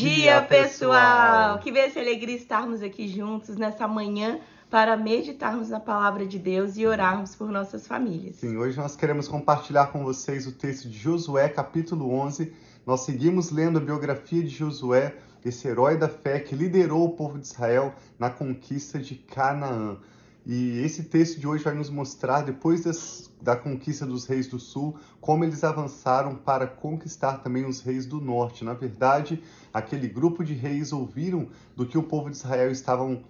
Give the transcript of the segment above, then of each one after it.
dia, pessoal! Que e alegria estarmos aqui juntos nessa manhã para meditarmos na palavra de Deus e orarmos por nossas famílias. Sim, hoje nós queremos compartilhar com vocês o texto de Josué, capítulo 11. Nós seguimos lendo a biografia de Josué, esse herói da fé que liderou o povo de Israel na conquista de Canaã. E esse texto de hoje vai nos mostrar, depois das, da conquista dos reis do sul, como eles avançaram para conquistar também os reis do norte. Na verdade, aquele grupo de reis ouviram do que o povo de Israel estavam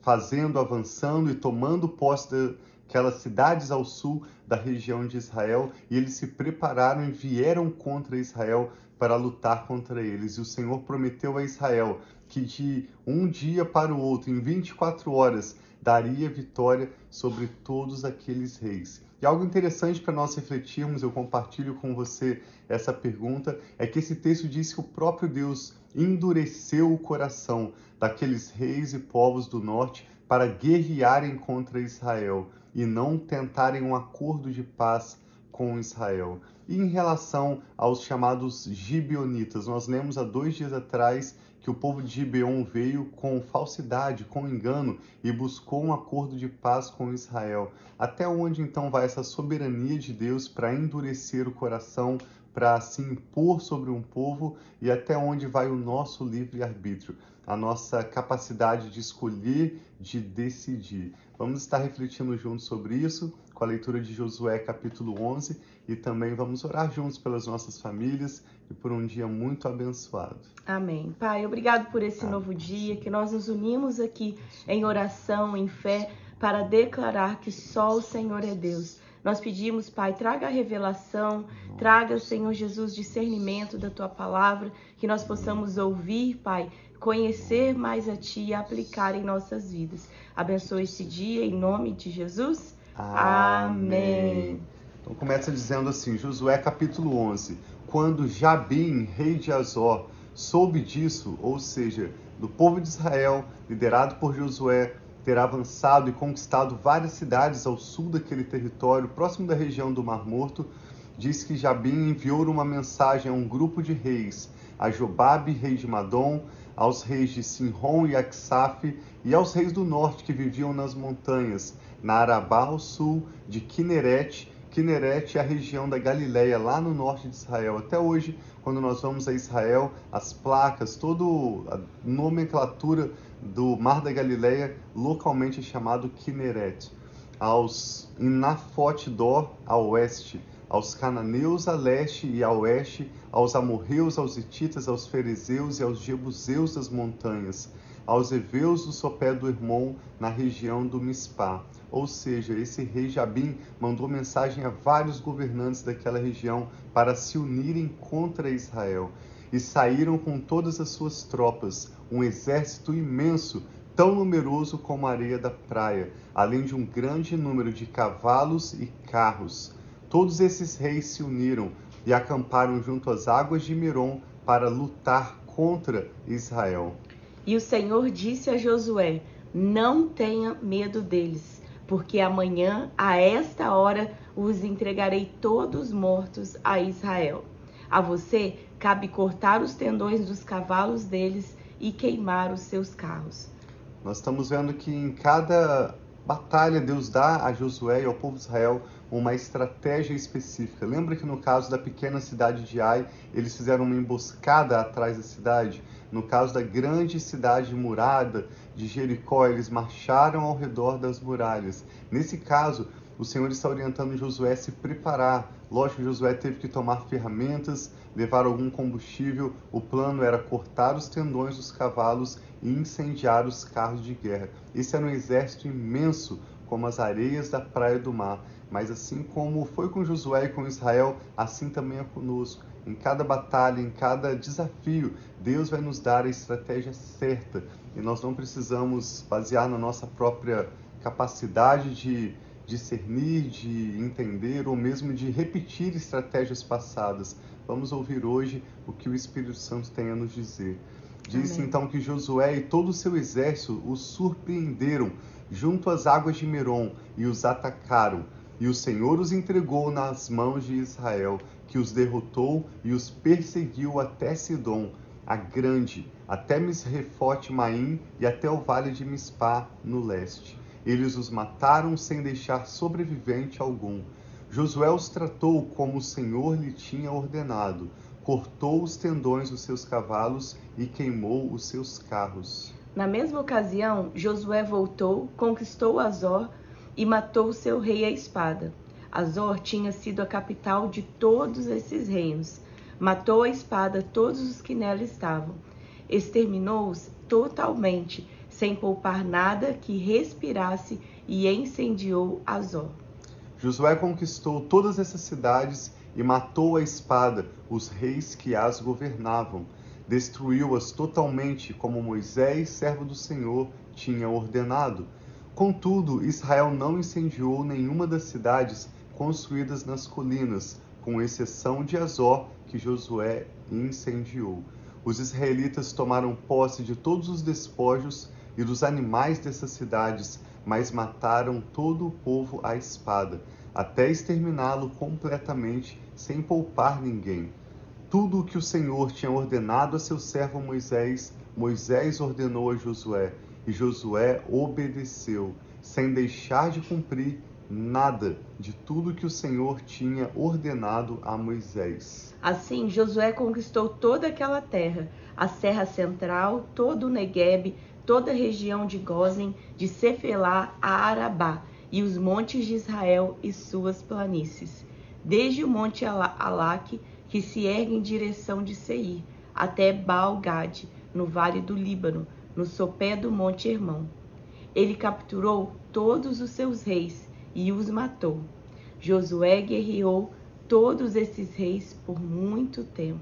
fazendo, avançando e tomando posse daquelas cidades ao sul da região de Israel, e eles se prepararam e vieram contra Israel para lutar contra eles. E o Senhor prometeu a Israel que de um dia para o outro, em 24 horas, daria vitória sobre todos aqueles reis. E algo interessante para nós refletirmos, eu compartilho com você essa pergunta, é que esse texto diz que o próprio Deus endureceu o coração daqueles reis e povos do norte para guerrearem contra Israel e não tentarem um acordo de paz com Israel. E em relação aos chamados gibeonitas, nós lemos há dois dias atrás que o povo de Gibeon veio com falsidade, com engano e buscou um acordo de paz com Israel. Até onde então vai essa soberania de Deus para endurecer o coração, para se impor sobre um povo e até onde vai o nosso livre-arbítrio, a nossa capacidade de escolher, de decidir. Vamos estar refletindo juntos sobre isso com a leitura de Josué capítulo 11 e também vamos orar juntos pelas nossas famílias e por um dia muito abençoado. Amém. Pai, obrigado por esse Amém. novo dia que nós nos unimos aqui em oração, em fé, para declarar que só o Senhor é Deus. Nós pedimos, Pai, traga a revelação, traga, Senhor Jesus, discernimento da tua palavra, que nós possamos ouvir, Pai, conhecer mais a Ti e aplicar em nossas vidas. Abençoe esse dia em nome de Jesus. Amém. Então começa dizendo assim, Josué capítulo 11. Quando Jabim, rei de Azor, soube disso, ou seja, do povo de Israel, liderado por Josué, ter avançado e conquistado várias cidades ao sul daquele território, próximo da região do Mar Morto, diz que Jabim enviou uma mensagem a um grupo de reis, a Jobabe, rei de Madom, aos reis de Sinron e Aksaf e aos reis do norte que viviam nas montanhas, na Arabá ao sul de Kineret. Kineret é a região da Galileia, lá no norte de Israel. Até hoje, quando nós vamos a Israel, as placas, toda a nomenclatura do Mar da Galileia localmente é chamado Kineret. Aos Inafot Dor a oeste, aos cananeus a leste e a oeste, aos amorreus, aos hititas, aos ferezeus e aos jebuseus das montanhas, aos heveus do sopé do Hermon, na região do Mispá. Ou seja, esse rei Jabim mandou mensagem a vários governantes daquela região para se unirem contra Israel. E saíram com todas as suas tropas, um exército imenso, tão numeroso como a areia da praia, além de um grande número de cavalos e carros. Todos esses reis se uniram e acamparam junto às águas de Miron para lutar contra Israel. E o Senhor disse a Josué: Não tenha medo deles, porque amanhã, a esta hora, os entregarei todos mortos a Israel. A você cabe cortar os tendões dos cavalos deles e queimar os seus carros. Nós estamos vendo que em cada batalha Deus dá a Josué e ao povo de Israel uma estratégia específica. Lembra que no caso da pequena cidade de Ai, eles fizeram uma emboscada atrás da cidade? No caso da grande cidade murada de Jericó, eles marcharam ao redor das muralhas. Nesse caso, o Senhor está orientando Josué a se preparar. Lógico que Josué teve que tomar ferramentas, levar algum combustível. O plano era cortar os tendões dos cavalos e incendiar os carros de guerra. Esse era um exército imenso, como as areias da praia do mar. Mas assim como foi com Josué e com Israel, assim também é conosco. Em cada batalha, em cada desafio, Deus vai nos dar a estratégia certa. E nós não precisamos basear na nossa própria capacidade de discernir, de entender ou mesmo de repetir estratégias passadas. Vamos ouvir hoje o que o Espírito Santo tem a nos dizer. Disse Amém. então que Josué e todo o seu exército os surpreenderam junto às águas de Merom e os atacaram. E o Senhor os entregou nas mãos de Israel, que os derrotou e os perseguiu até Sidom. a grande, até Misrefote Maim e até o vale de Mispá, no leste. Eles os mataram sem deixar sobrevivente algum. Josué os tratou como o Senhor lhe tinha ordenado, cortou os tendões dos seus cavalos e queimou os seus carros. Na mesma ocasião, Josué voltou, conquistou Azor e matou seu rei à espada. Azor tinha sido a capital de todos esses reinos. Matou à espada todos os que nela estavam. Exterminou-os totalmente, sem poupar nada que respirasse, e incendiou Azor. Josué conquistou todas essas cidades e matou à espada os reis que as governavam. Destruiu-as totalmente, como Moisés, servo do Senhor, tinha ordenado. Contudo, Israel não incendiou nenhuma das cidades construídas nas colinas, com exceção de Azor, que Josué incendiou. Os israelitas tomaram posse de todos os despojos e dos animais dessas cidades, mas mataram todo o povo à espada, até exterminá-lo completamente, sem poupar ninguém. Tudo o que o Senhor tinha ordenado a seu servo Moisés, Moisés ordenou a Josué, e Josué obedeceu, sem deixar de cumprir nada de tudo que o Senhor tinha ordenado a Moisés. Assim, Josué conquistou toda aquela terra, a Serra Central, todo o Negueb, toda a região de Gozen, de Cefelá a Arabá, e os montes de Israel e suas planícies, desde o monte Alaque, que se ergue em direção de Seir, até Baal-Gade, no vale do Líbano, no sopé do monte Hermão. Ele capturou todos os seus reis e os matou. Josué guerreou todos esses reis por muito tempo.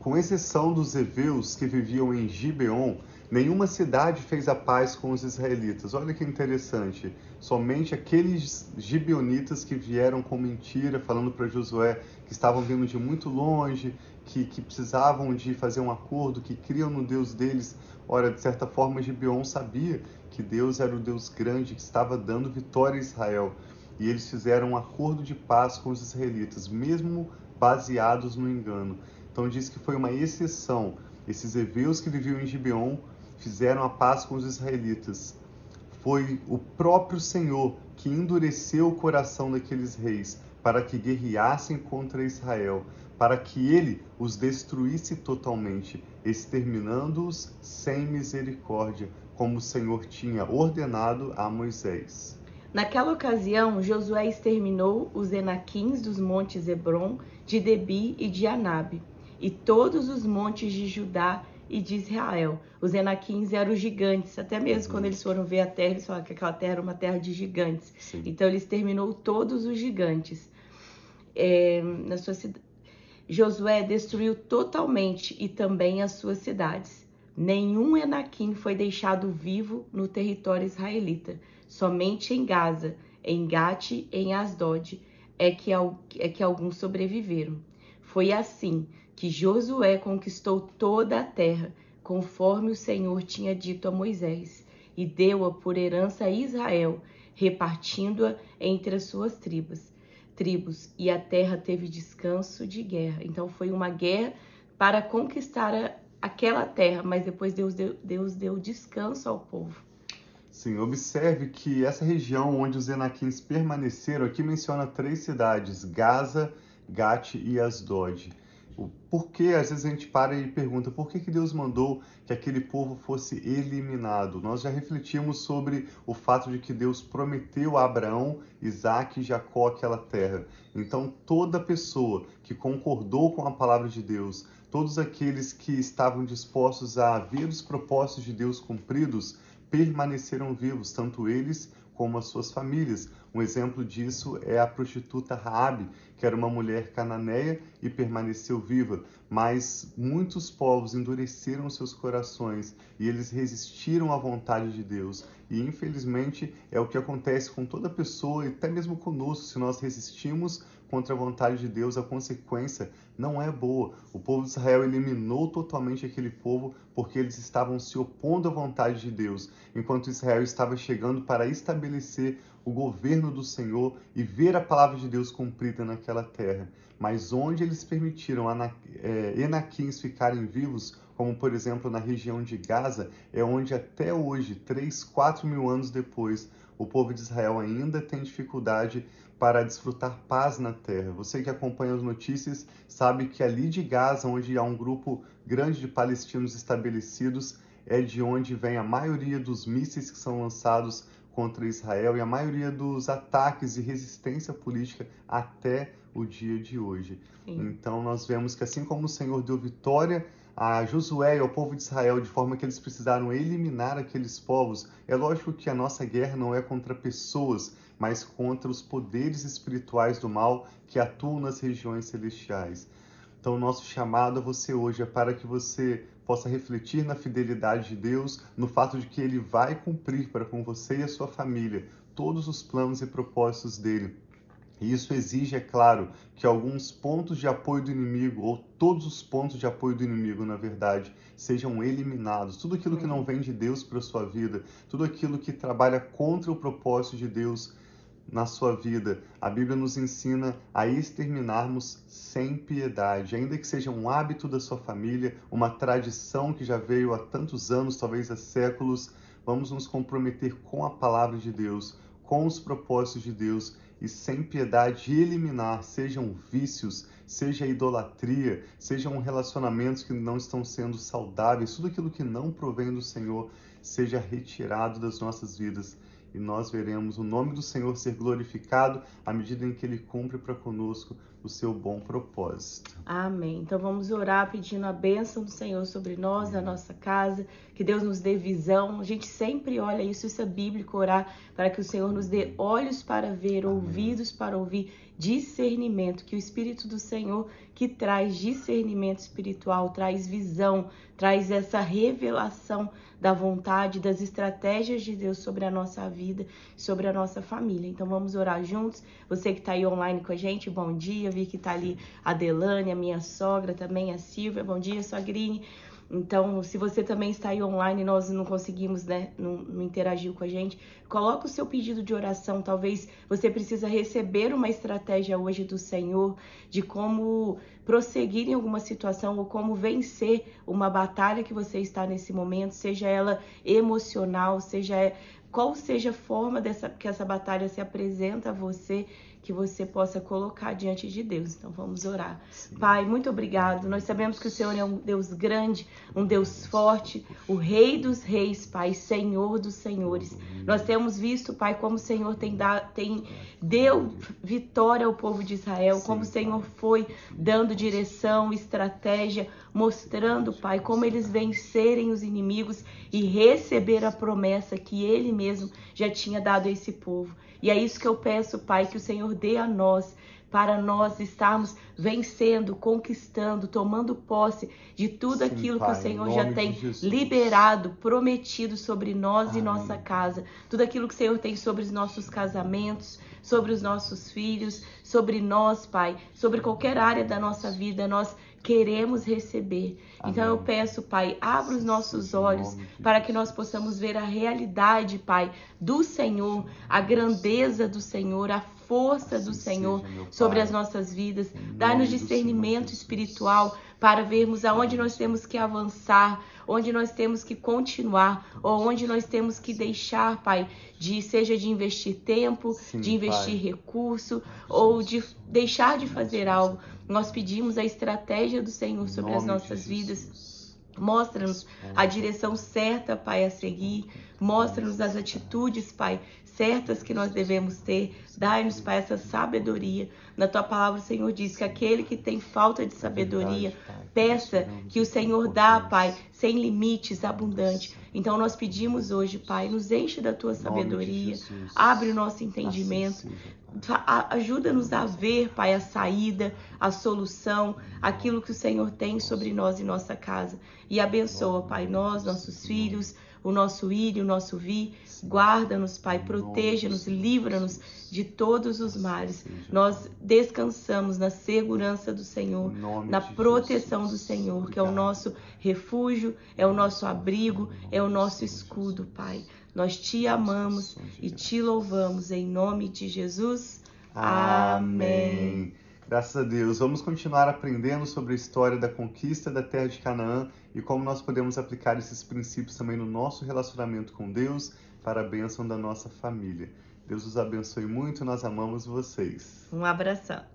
Com exceção dos heveus que viviam em Gibeon, nenhuma cidade fez a paz com os israelitas. Olha que interessante. Somente aqueles gibeonitas que vieram com mentira, falando para Josué que estavam vindo de muito longe, que, que precisavam de fazer um acordo, que criam no Deus deles. Ora, de certa forma, Gibeon sabia que Deus era o Deus grande que estava dando vitória a Israel. E eles fizeram um acordo de paz com os israelitas, mesmo baseados no engano. Então diz que foi uma exceção. Esses heveus que viviam em Gibeon fizeram a paz com os israelitas. Foi o próprio Senhor que endureceu o coração daqueles reis para que guerreassem contra Israel, para que ele os destruísse totalmente, exterminando-os sem misericórdia, como o Senhor tinha ordenado a Moisés. Naquela ocasião, Josué exterminou os Enaquins dos montes Hebron, de Debi e de Anabe e todos os montes de Judá e de Israel. Os Enaquins eram gigantes, até mesmo uhum. quando eles foram ver a terra, eles falaram que aquela terra era uma terra de gigantes. Sim. Então ele exterminou todos os gigantes. É, na sua Josué destruiu totalmente e também as suas cidades. Nenhum Enaquim foi deixado vivo no território israelita. Somente em Gaza, em Gate em Asdod é que, é que alguns sobreviveram. Foi assim que Josué conquistou toda a terra, conforme o Senhor tinha dito a Moisés, e deu-a por herança a Israel, repartindo-a entre as suas tribos. Tribos, e a terra teve descanso de guerra. Então foi uma guerra para conquistar a, aquela terra, mas depois Deus deu, Deus deu descanso ao povo. Sim, observe que essa região onde os Enaquins permaneceram, aqui menciona três cidades: Gaza, Gate e Asdod. Por que às vezes a gente para e pergunta por que, que Deus mandou que aquele povo fosse eliminado? Nós já refletimos sobre o fato de que Deus prometeu a Abraão, Isaac e Jacó aquela terra. Então, toda pessoa que concordou com a palavra de Deus, todos aqueles que estavam dispostos a ver os propósitos de Deus cumpridos, permaneceram vivos, tanto eles como as suas famílias. Um exemplo disso é a prostituta Raabe, que era uma mulher cananeia e permaneceu viva, mas muitos povos endureceram seus corações e eles resistiram à vontade de Deus. E infelizmente é o que acontece com toda pessoa e até mesmo conosco, se nós resistimos contra a vontade de Deus, a consequência não é boa. O povo de Israel eliminou totalmente aquele povo porque eles estavam se opondo à vontade de Deus, enquanto Israel estava chegando para estabelecer o governo do Senhor e ver a palavra de Deus cumprida naquela terra. Mas onde eles permitiram é, Enaquins ficarem vivos, como por exemplo na região de Gaza, é onde até hoje, 3, 4 mil anos depois, o povo de Israel ainda tem dificuldade para desfrutar paz na terra. Você que acompanha as notícias sabe que ali de Gaza, onde há um grupo grande de palestinos estabelecidos, é de onde vem a maioria dos mísseis que são lançados contra Israel e a maioria dos ataques e resistência política até o dia de hoje. Sim. Então nós vemos que assim como o Senhor deu vitória a Josué e ao povo de Israel de forma que eles precisaram eliminar aqueles povos, é lógico que a nossa guerra não é contra pessoas, mas contra os poderes espirituais do mal que atuam nas regiões celestiais. Então, nosso chamado a você hoje é para que você possa refletir na fidelidade de Deus, no fato de que Ele vai cumprir para com você e a sua família todos os planos e propósitos dele. E isso exige, é claro, que alguns pontos de apoio do inimigo, ou todos os pontos de apoio do inimigo, na verdade, sejam eliminados. Tudo aquilo que não vem de Deus para a sua vida, tudo aquilo que trabalha contra o propósito de Deus na sua vida. A Bíblia nos ensina a exterminarmos sem piedade, ainda que seja um hábito da sua família, uma tradição que já veio há tantos anos, talvez há séculos. Vamos nos comprometer com a palavra de Deus, com os propósitos de Deus e sem piedade eliminar, sejam vícios, seja idolatria, sejam relacionamentos que não estão sendo saudáveis, tudo aquilo que não provém do Senhor seja retirado das nossas vidas e nós veremos o nome do Senhor ser glorificado à medida em que ele cumpre para conosco o seu bom propósito. Amém. Então vamos orar pedindo a bênção do Senhor sobre nós, na nossa casa, que Deus nos dê visão. A gente sempre olha isso, isso é bíblico, orar para que o Senhor nos dê olhos para ver, Amém. ouvidos para ouvir, discernimento, que o Espírito do Senhor que traz discernimento espiritual, traz visão, traz essa revelação da vontade, das estratégias de Deus sobre a nossa vida, sobre a nossa família. Então vamos orar juntos. Você que está aí online com a gente, bom dia. Vi que está ali a Delane, a minha sogra também, a Silvia. Bom dia, sogrinha. Então, se você também está aí online e nós não conseguimos, né, não, não interagir com a gente, coloca o seu pedido de oração. Talvez você precisa receber uma estratégia hoje do Senhor de como prosseguir em alguma situação ou como vencer uma batalha que você está nesse momento, seja ela emocional, seja qual seja a forma dessa que essa batalha se apresenta a você que você possa colocar diante de Deus. Então vamos orar. Sim. Pai, muito obrigado. Nós sabemos que o Senhor é um Deus grande, um Deus forte, o Rei dos Reis, Pai, Senhor dos Senhores. Nós temos visto, Pai, como o Senhor tem, dado, tem deu vitória ao povo de Israel, Sim, como o Senhor foi dando direção, estratégia, mostrando, Pai, como eles vencerem os inimigos e receber a promessa que Ele mesmo já tinha dado a esse povo. E é isso que eu peço, Pai, que o Senhor dê a nós, para nós estarmos vencendo, conquistando, tomando posse de tudo Sim, aquilo pai, que o Senhor já tem liberado, prometido sobre nós Amém. e nossa casa. Tudo aquilo que o Senhor tem sobre os nossos casamentos, sobre os nossos filhos, sobre nós, Pai, sobre qualquer área da nossa vida. Nós queremos receber. Amém. Então eu peço, Pai, abra os nossos olhos para que nós possamos ver a realidade, Pai, do Senhor, a grandeza do Senhor, a força do Senhor sobre as nossas vidas. Dá-nos discernimento espiritual para vermos aonde nós temos que avançar, onde nós temos que continuar, ou onde nós temos que deixar, Pai, de seja de investir tempo, Sim, de investir pai. recurso, ou de deixar de fazer algo. Nós pedimos a estratégia do Senhor sobre as nossas vidas. Mostra-nos a direção certa, Pai, a seguir. Mostra-nos as atitudes, Pai, certas que nós devemos ter. Dai-nos, Pai, essa sabedoria. Na tua palavra, o Senhor diz que aquele que tem falta de sabedoria, peça que o Senhor dá, Pai, sem limites, abundante. Então nós pedimos hoje, Pai, nos enche da tua sabedoria, abre o nosso entendimento, ajuda-nos a ver, Pai, a saída, a solução, aquilo que o Senhor tem sobre nós e nossa casa. E abençoa, Pai, nós, nossos filhos, o nosso ir e o nosso vir. Guarda-nos, Pai, proteja-nos, livra-nos de todos os males. Nós descansamos na segurança do Senhor, na proteção do Senhor, que é o nosso refúgio, é o nosso abrigo, é o nosso escudo, Pai. Nós te amamos e te louvamos em nome de Jesus. Amém. Graças a Deus. Vamos continuar aprendendo sobre a história da conquista da terra de Canaã e como nós podemos aplicar esses princípios também no nosso relacionamento com Deus para a bênção da nossa família. Deus os abençoe muito, nós amamos vocês. Um abração.